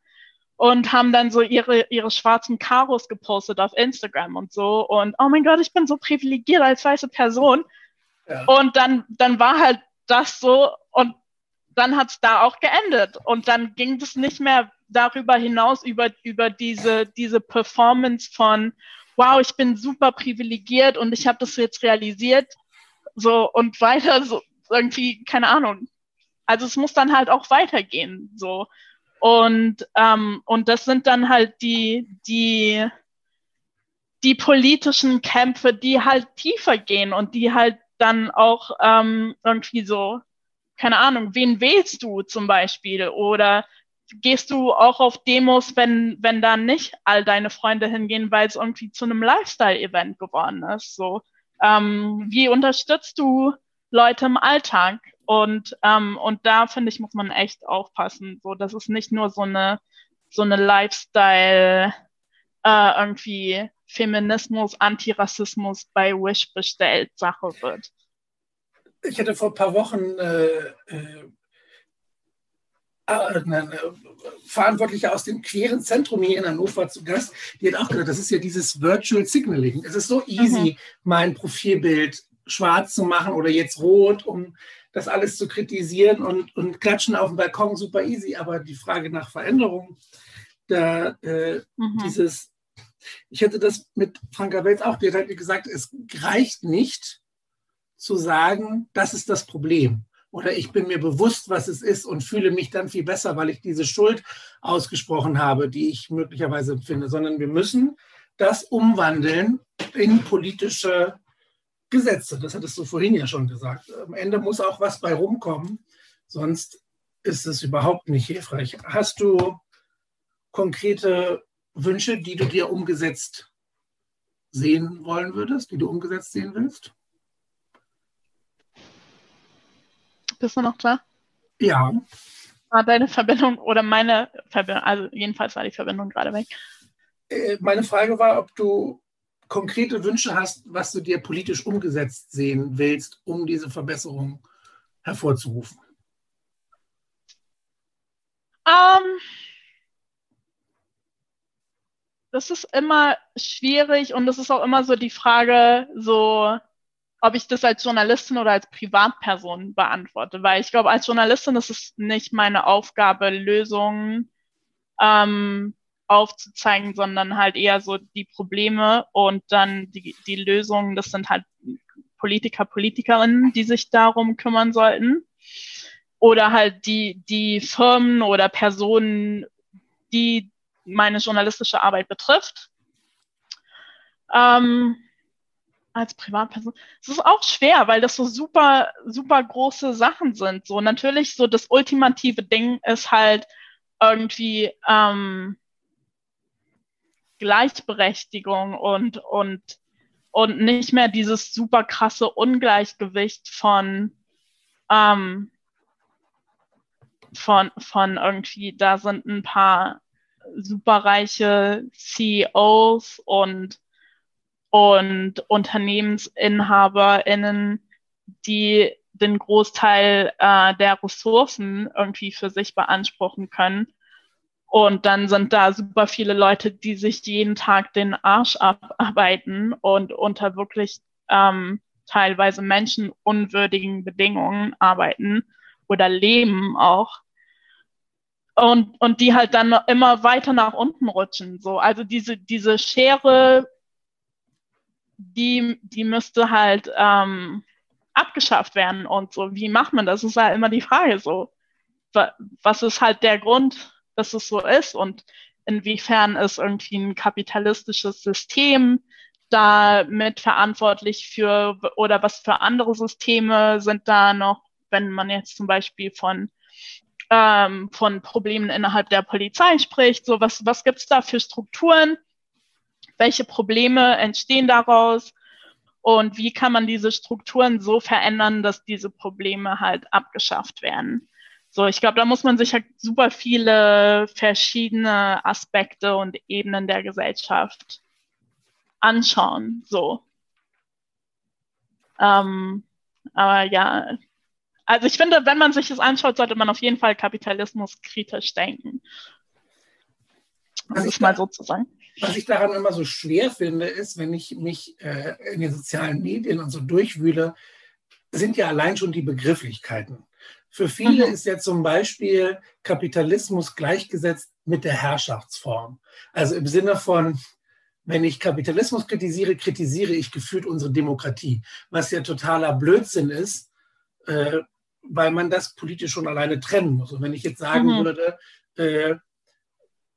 und haben dann so ihre, ihre schwarzen Karos gepostet auf Instagram und so und oh mein Gott, ich bin so privilegiert als weiße Person. Ja. Und dann, dann war halt das so und dann hat es da auch geendet und dann ging es nicht mehr darüber hinaus über, über diese, diese Performance von, wow, ich bin super privilegiert und ich habe das jetzt realisiert, so und weiter, so irgendwie, keine Ahnung. Also es muss dann halt auch weitergehen, so. Und, ähm, und das sind dann halt die, die, die politischen Kämpfe, die halt tiefer gehen und die halt dann auch ähm, irgendwie so, keine Ahnung, wen wählst du zum Beispiel? Oder gehst du auch auf Demos, wenn, wenn da nicht all deine Freunde hingehen, weil es irgendwie zu einem Lifestyle-Event geworden ist? So, ähm, wie unterstützt du Leute im Alltag? Und, ähm, und da finde ich, muss man echt aufpassen. So, dass es nicht nur so eine, so eine Lifestyle, äh, irgendwie Feminismus, Antirassismus bei Wish bestellt Sache wird. Ich hatte vor ein paar Wochen äh, äh, Verantwortliche aus dem queeren Zentrum hier in Hannover zu Gast, die hat auch gesagt, das ist ja dieses Virtual Signaling. Es ist so easy, mhm. mein Profilbild schwarz zu machen oder jetzt rot, um das alles zu kritisieren und, und klatschen auf dem Balkon, super easy. Aber die Frage nach Veränderung, da äh, mhm. dieses, ich hätte das mit Franka Welz auch, die hat gesagt, es reicht nicht zu sagen, das ist das Problem oder ich bin mir bewusst, was es ist und fühle mich dann viel besser, weil ich diese Schuld ausgesprochen habe, die ich möglicherweise empfinde, sondern wir müssen das umwandeln in politische Gesetze. Das hattest du vorhin ja schon gesagt. Am Ende muss auch was bei rumkommen, sonst ist es überhaupt nicht hilfreich. Hast du konkrete Wünsche, die du dir umgesetzt sehen wollen würdest, die du umgesetzt sehen willst? Bist du noch da? Ja. War deine Verbindung oder meine Verbindung, also jedenfalls war die Verbindung gerade weg. Äh, meine Frage war, ob du konkrete Wünsche hast, was du dir politisch umgesetzt sehen willst, um diese Verbesserung hervorzurufen. Um, ähm, das ist immer schwierig und das ist auch immer so die Frage, so, ob ich das als Journalistin oder als Privatperson beantworte. Weil ich glaube, als Journalistin ist es nicht meine Aufgabe, Lösungen ähm, aufzuzeigen, sondern halt eher so die Probleme und dann die, die Lösungen, das sind halt Politiker, Politikerinnen, die sich darum kümmern sollten. Oder halt die, die Firmen oder Personen, die meine journalistische Arbeit betrifft. Ähm, als Privatperson. Es ist auch schwer, weil das so super, super große Sachen sind. So natürlich, so das ultimative Ding ist halt irgendwie ähm, Gleichberechtigung und, und, und nicht mehr dieses super krasse Ungleichgewicht von, ähm, von, von irgendwie, da sind ein paar superreiche CEOs und, und UnternehmensinhaberInnen, die den Großteil äh, der Ressourcen irgendwie für sich beanspruchen können. Und dann sind da super viele Leute, die sich jeden Tag den Arsch abarbeiten und unter wirklich ähm, teilweise menschenunwürdigen Bedingungen arbeiten oder leben auch und, und die halt dann immer weiter nach unten rutschen. So. Also diese, diese Schere, die, die müsste halt ähm, abgeschafft werden und so. Wie macht man das? Ist halt immer die Frage so. Was ist halt der Grund, dass es so ist und inwiefern ist irgendwie ein kapitalistisches System da mit verantwortlich für oder was für andere Systeme sind da noch, wenn man jetzt zum Beispiel von ähm, von Problemen innerhalb der Polizei spricht. So, was, was gibt es da für Strukturen? Welche Probleme entstehen daraus? Und wie kann man diese Strukturen so verändern, dass diese Probleme halt abgeschafft werden? So, ich glaube, da muss man sich halt super viele verschiedene Aspekte und Ebenen der Gesellschaft anschauen. So. Ähm, aber ja, also ich finde, wenn man sich das anschaut, sollte man auf jeden Fall Kapitalismus kritisch denken. Das ist mal sozusagen. Was ich daran immer so schwer finde, ist, wenn ich mich äh, in den sozialen Medien und so durchwühle, sind ja allein schon die Begrifflichkeiten. Für viele mhm. ist ja zum Beispiel Kapitalismus gleichgesetzt mit der Herrschaftsform. Also im Sinne von, wenn ich Kapitalismus kritisiere, kritisiere ich gefühlt unsere Demokratie, was ja totaler Blödsinn ist, äh, weil man das politisch schon alleine trennen muss. Und wenn ich jetzt sagen mhm. würde, äh,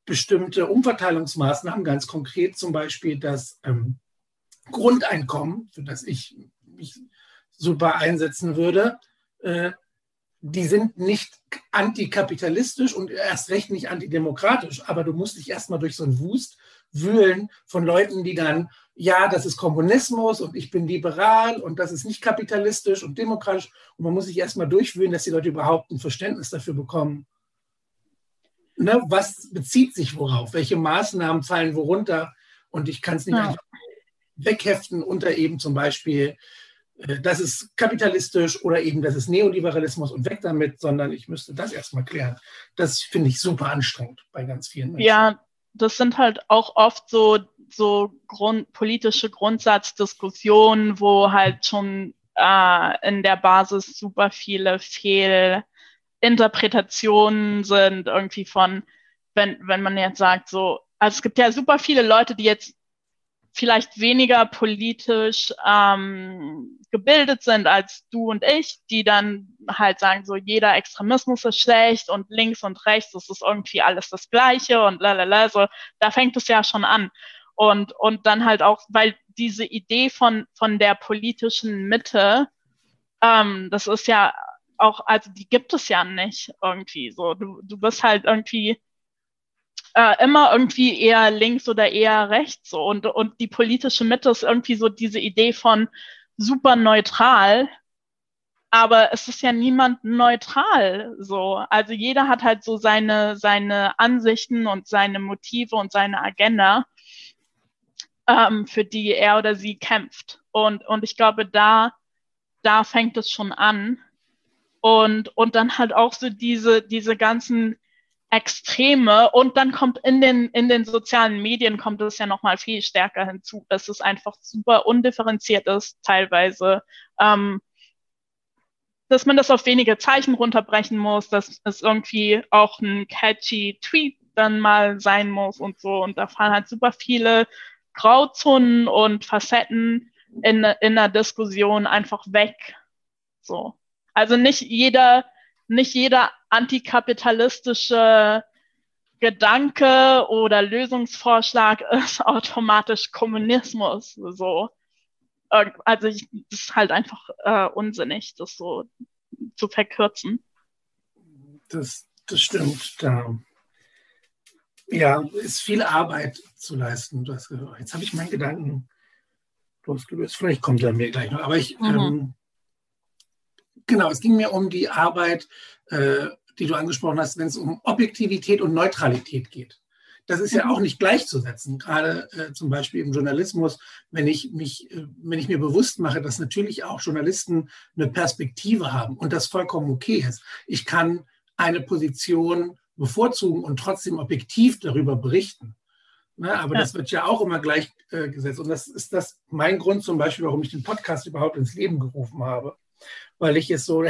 bestimmte Umverteilungsmaßnahmen, ganz konkret zum Beispiel das ähm, Grundeinkommen, für das ich mich super einsetzen würde, äh, die sind nicht antikapitalistisch und erst recht nicht antidemokratisch, aber du musst dich erstmal durch so einen Wust wühlen von Leuten, die dann, ja, das ist Kommunismus und ich bin liberal und das ist nicht kapitalistisch und demokratisch. Und man muss sich erstmal durchwühlen, dass die Leute überhaupt ein Verständnis dafür bekommen. Ne, was bezieht sich worauf? Welche Maßnahmen fallen worunter? Und ich kann es nicht ja. einfach wegheften unter eben zum Beispiel, äh, das ist kapitalistisch oder eben das ist Neoliberalismus und weg damit, sondern ich müsste das erstmal klären. Das finde ich super anstrengend bei ganz vielen Menschen. Ja, das sind halt auch oft so, so Grund, politische Grundsatzdiskussionen, wo halt schon äh, in der Basis super viele Fehlinterpretationen sind, irgendwie von, wenn, wenn man jetzt sagt, so, also es gibt ja super viele Leute, die jetzt vielleicht weniger politisch ähm, gebildet sind als du und ich, die dann halt sagen, so jeder Extremismus ist schlecht und links und rechts ist es irgendwie alles das Gleiche und lalala, so da fängt es ja schon an. Und, und dann halt auch, weil diese Idee von, von der politischen Mitte, ähm, das ist ja auch, also die gibt es ja nicht irgendwie so. Du, du bist halt irgendwie äh, immer irgendwie eher links oder eher rechts so. Und, und die politische Mitte ist irgendwie so diese Idee von super neutral. Aber es ist ja niemand neutral so. Also jeder hat halt so seine, seine Ansichten und seine Motive und seine Agenda, ähm, für die er oder sie kämpft. Und, und ich glaube, da, da fängt es schon an. Und, und dann halt auch so diese, diese ganzen Extreme. Und dann kommt in den, in den sozialen Medien kommt es ja nochmal viel stärker hinzu, dass es einfach super undifferenziert ist teilweise, ähm, dass man das auf wenige Zeichen runterbrechen muss, dass es irgendwie auch ein catchy Tweet dann mal sein muss und so. Und da fallen halt super viele Grauzonen und Facetten in, in der Diskussion einfach weg, so. Also nicht jeder nicht jeder antikapitalistische Gedanke oder Lösungsvorschlag ist automatisch Kommunismus. So. Also ich, das ist halt einfach äh, unsinnig, das so zu verkürzen. Das, das stimmt. Da, ja, ist viel Arbeit zu leisten. Das, jetzt habe ich meinen Gedanken losgelöst. Vielleicht kommt er mir gleich noch. Aber ich, mhm. ähm, Genau, es ging mir um die Arbeit, äh, die du angesprochen hast, wenn es um Objektivität und Neutralität geht. Das ist ja mhm. auch nicht gleichzusetzen, gerade äh, zum Beispiel im Journalismus, wenn ich, mich, äh, wenn ich mir bewusst mache, dass natürlich auch Journalisten eine Perspektive haben und das vollkommen okay ist. Ich kann eine Position bevorzugen und trotzdem objektiv darüber berichten. Ne, aber ja. das wird ja auch immer gleichgesetzt. Äh, und das ist das mein Grund zum Beispiel, warum ich den Podcast überhaupt ins Leben gerufen habe weil ich es so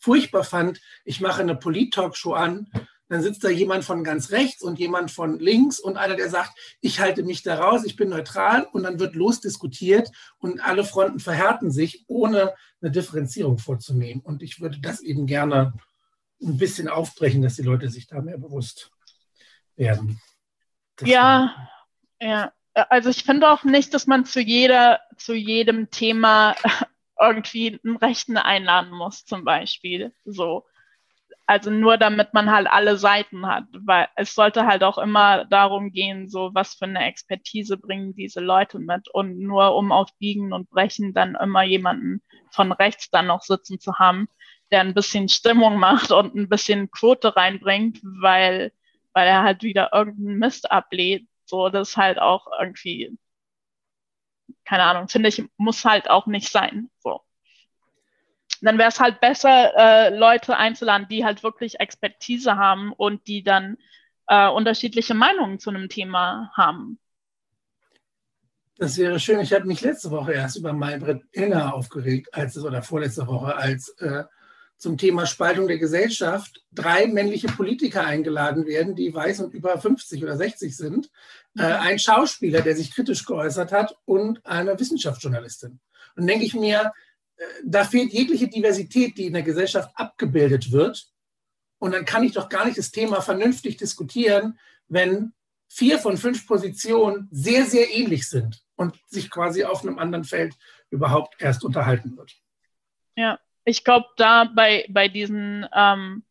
furchtbar fand. Ich mache eine Polit-Talkshow an, dann sitzt da jemand von ganz rechts und jemand von links und einer, der sagt, ich halte mich da raus, ich bin neutral und dann wird losdiskutiert und alle Fronten verhärten sich, ohne eine Differenzierung vorzunehmen. Und ich würde das eben gerne ein bisschen aufbrechen, dass die Leute sich da mehr bewusst werden. Das ja, ja. Also ich finde auch nicht, dass man zu jeder, zu jedem Thema irgendwie einen Rechten einladen muss, zum Beispiel. So. Also nur damit man halt alle Seiten hat, weil es sollte halt auch immer darum gehen, so was für eine Expertise bringen diese Leute mit und nur um auf Biegen und Brechen dann immer jemanden von rechts dann noch sitzen zu haben, der ein bisschen Stimmung macht und ein bisschen Quote reinbringt, weil, weil er halt wieder irgendeinen Mist ablehnt. So, das ist halt auch irgendwie keine Ahnung, finde ich, muss halt auch nicht sein. So. Dann wäre es halt besser, äh, Leute einzuladen, die halt wirklich Expertise haben und die dann äh, unterschiedliche Meinungen zu einem Thema haben. Das wäre schön. Ich habe mich letzte Woche erst über Maybrit Illner aufgeregt, als es oder vorletzte Woche, als äh, zum Thema Spaltung der Gesellschaft drei männliche Politiker eingeladen werden, die weiß und über 50 oder 60 sind, äh, mhm. ein Schauspieler, der sich kritisch geäußert hat und eine Wissenschaftsjournalistin. Und denke ich mir, äh, da fehlt jegliche Diversität, die in der Gesellschaft abgebildet wird. Und dann kann ich doch gar nicht das Thema vernünftig diskutieren, wenn vier von fünf Positionen sehr, sehr ähnlich sind und sich quasi auf einem anderen Feld überhaupt erst unterhalten wird. Ja, ich glaube, da bei, bei diesen ähm,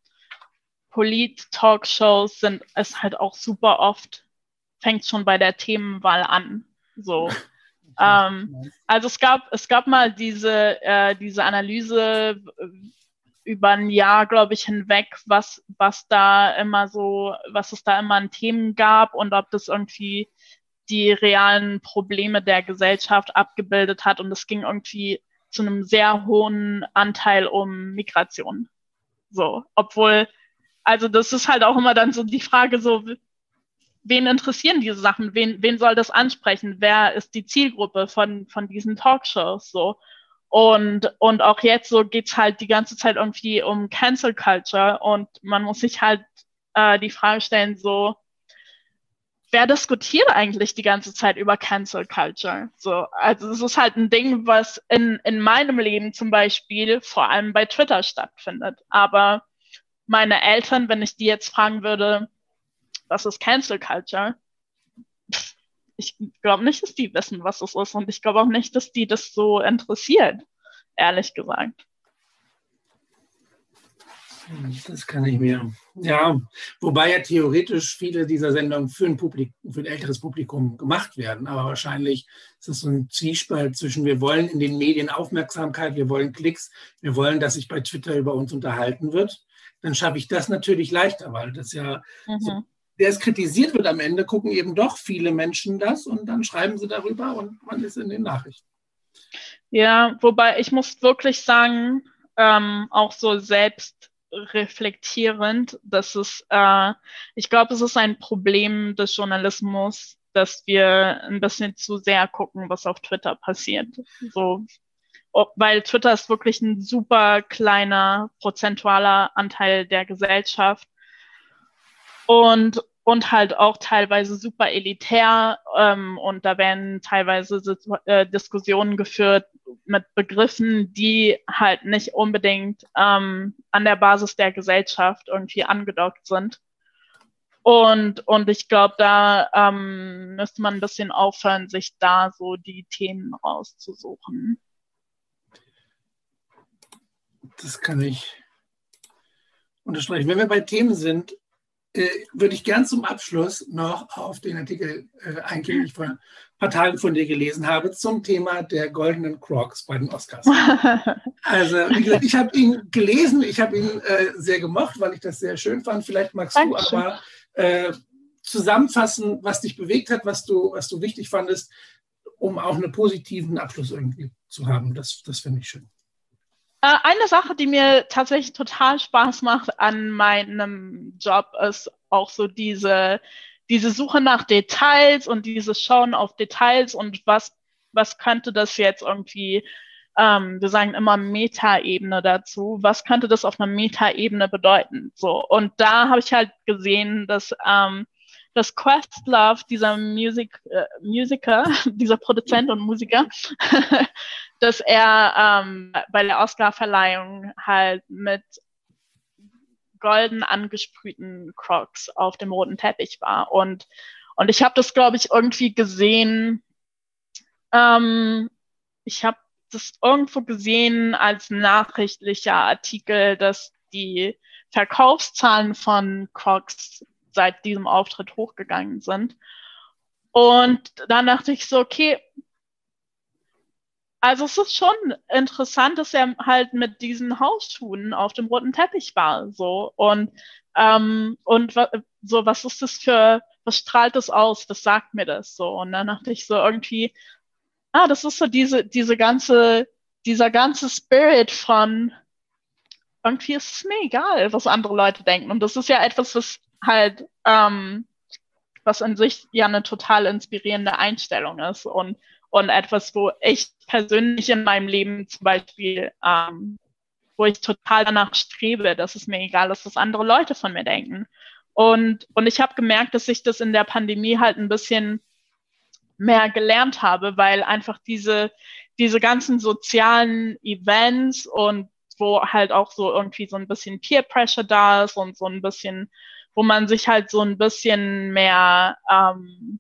Polit-Talkshows sind es halt auch super oft, fängt schon bei der Themenwahl an. So. ähm, also es gab, es gab mal diese, äh, diese Analyse über ein Jahr, glaube ich, hinweg, was, was da immer so, was es da immer an Themen gab und ob das irgendwie die realen Probleme der Gesellschaft abgebildet hat. Und es ging irgendwie zu einem sehr hohen Anteil um Migration. So, obwohl, also das ist halt auch immer dann so die Frage so, wen interessieren diese Sachen? Wen, wen soll das ansprechen? Wer ist die Zielgruppe von, von diesen Talkshows? So. Und, und auch jetzt so geht's halt die ganze Zeit irgendwie um Cancel Culture und man muss sich halt äh, die Frage stellen, so, wer diskutiert eigentlich die ganze Zeit über Cancel Culture? So, also es ist halt ein Ding, was in, in meinem Leben zum Beispiel vor allem bei Twitter stattfindet. Aber meine Eltern, wenn ich die jetzt fragen würde, was ist Cancel Culture? Ich glaube nicht, dass die wissen, was es ist. Und ich glaube auch nicht, dass die das so interessiert, ehrlich gesagt. Das kann ich mir. Ja, wobei ja theoretisch viele dieser Sendungen für ein, Publikum, für ein älteres Publikum gemacht werden. Aber wahrscheinlich ist es so ein Zwiespalt zwischen, wir wollen in den Medien Aufmerksamkeit, wir wollen Klicks, wir wollen, dass sich bei Twitter über uns unterhalten wird. Dann schaffe ich das natürlich leichter, weil das ja, mhm. so, der es kritisiert wird am Ende, gucken eben doch viele Menschen das und dann schreiben sie darüber und man ist in den Nachrichten. Ja, wobei ich muss wirklich sagen, ähm, auch so selbst reflektierend, dass es, äh, ich glaube, es ist ein Problem des Journalismus, dass wir ein bisschen zu sehr gucken, was auf Twitter passiert. So, weil Twitter ist wirklich ein super kleiner prozentualer Anteil der Gesellschaft. Und und halt auch teilweise super elitär ähm, und da werden teilweise äh, Diskussionen geführt mit Begriffen, die halt nicht unbedingt ähm, an der Basis der Gesellschaft irgendwie angedockt sind. Und, und ich glaube, da ähm, müsste man ein bisschen aufhören, sich da so die Themen rauszusuchen. Das kann ich unterstreichen. Wenn wir bei Themen sind, würde ich gern zum Abschluss noch auf den Artikel äh, eingehen, den ich vor ein paar Tagen von dir gelesen habe, zum Thema der goldenen Crocs bei den Oscars. also, wie gesagt, ich habe ihn gelesen, ich habe ihn äh, sehr gemocht, weil ich das sehr schön fand. Vielleicht magst Dankeschön. du aber äh, zusammenfassen, was dich bewegt hat, was du, was du wichtig fandest, um auch einen positiven Abschluss irgendwie zu haben. Das, das finde ich schön. Äh, eine Sache, die mir tatsächlich total Spaß macht an meinem Job, ist auch so diese, diese Suche nach Details und dieses Schauen auf Details und was, was könnte das jetzt irgendwie, ähm, wir sagen immer Metaebene dazu, was könnte das auf einer Metaebene bedeuten? So, und da habe ich halt gesehen, dass ähm, dass Questlove, dieser Music, äh, Musiker, dieser Produzent und Musiker, dass er ähm, bei der Oscar-Verleihung halt mit golden angesprühten Crocs auf dem roten Teppich war. Und, und ich habe das, glaube ich, irgendwie gesehen. Ähm, ich habe das irgendwo gesehen als nachrichtlicher Artikel, dass die Verkaufszahlen von Crocs seit diesem Auftritt hochgegangen sind. Und dann dachte ich so, okay, also es ist schon interessant, dass er halt mit diesen Hausschuhen auf dem roten Teppich war, so und ähm, und so was ist das für was strahlt das aus? Was sagt mir das so? Und dann dachte ich so irgendwie, ah, das ist so diese diese ganze dieser ganze Spirit von irgendwie ist es mir egal, was andere Leute denken. Und das ist ja etwas, was halt, ähm, was in sich ja eine total inspirierende Einstellung ist und, und etwas, wo ich persönlich in meinem Leben zum Beispiel, ähm, wo ich total danach strebe, dass es mir egal ist, was andere Leute von mir denken. Und, und ich habe gemerkt, dass ich das in der Pandemie halt ein bisschen mehr gelernt habe, weil einfach diese, diese ganzen sozialen Events und wo halt auch so irgendwie so ein bisschen Peer Pressure da ist und so ein bisschen wo man sich halt so ein bisschen mehr ähm,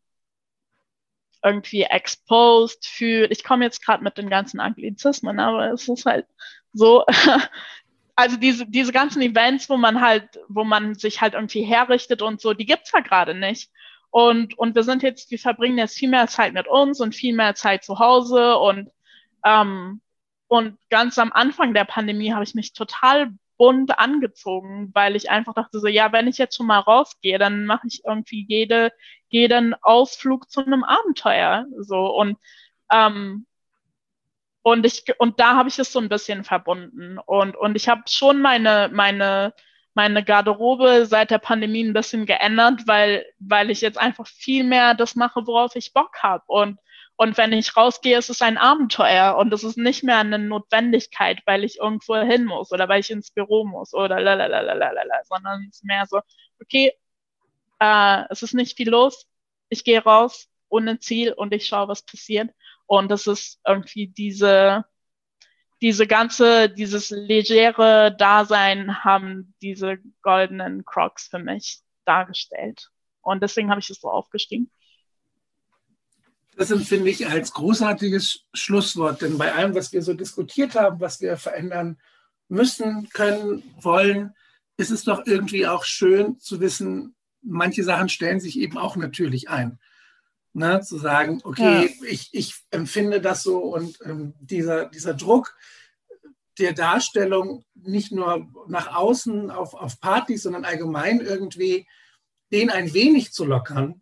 irgendwie exposed fühlt. Ich komme jetzt gerade mit den ganzen Anglizismen, aber es ist halt so. also diese, diese ganzen Events, wo man halt, wo man sich halt irgendwie herrichtet und so, die gibt's ja gerade nicht. Und, und wir sind jetzt, wir verbringen jetzt viel mehr Zeit mit uns und viel mehr Zeit zu Hause und ähm, und ganz am Anfang der Pandemie habe ich mich total bunt angezogen, weil ich einfach dachte so, ja, wenn ich jetzt schon mal rausgehe, dann mache ich irgendwie jede, jeden Ausflug zu einem Abenteuer. So und ähm, und ich und da habe ich es so ein bisschen verbunden und und ich habe schon meine meine meine Garderobe seit der Pandemie ein bisschen geändert, weil weil ich jetzt einfach viel mehr das mache, worauf ich Bock habe und und wenn ich rausgehe, ist es ein Abenteuer und es ist nicht mehr eine Notwendigkeit, weil ich irgendwo hin muss oder weil ich ins Büro muss oder lalalala, sondern es ist mehr so, okay, äh, es ist nicht viel los, ich gehe raus ohne Ziel und ich schaue, was passiert. Und das ist irgendwie diese, diese ganze, dieses legere Dasein haben diese goldenen Crocs für mich dargestellt. Und deswegen habe ich es so aufgestiegen. Das empfinde ich als großartiges Schlusswort, denn bei allem, was wir so diskutiert haben, was wir verändern müssen, können, wollen, ist es doch irgendwie auch schön zu wissen, manche Sachen stellen sich eben auch natürlich ein. Ne, zu sagen, okay, ja. ich, ich empfinde das so und ähm, dieser, dieser Druck der Darstellung nicht nur nach außen auf, auf Partys, sondern allgemein irgendwie den ein wenig zu lockern,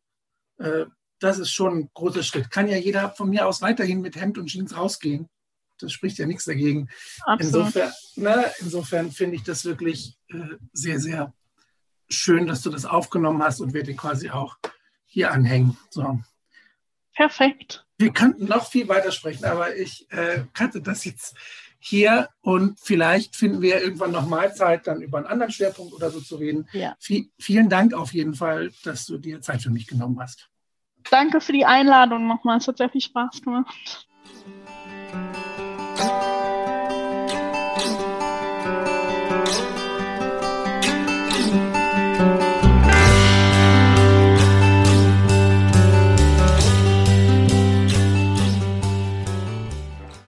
äh, das ist schon ein großer Schritt. Kann ja jeder von mir aus weiterhin mit Hemd und Jeans rausgehen. das spricht ja nichts dagegen. Insofern, ne, insofern finde ich das wirklich äh, sehr, sehr schön, dass du das aufgenommen hast und werde quasi auch hier anhängen. So. Perfekt. Wir könnten noch viel weiter sprechen, aber ich äh, kannte das jetzt hier und vielleicht finden wir irgendwann nochmal Zeit, dann über einen anderen Schwerpunkt oder so zu reden. Ja. V vielen Dank auf jeden Fall, dass du dir Zeit für mich genommen hast. Danke für die Einladung nochmal. Es hat sehr viel Spaß gemacht.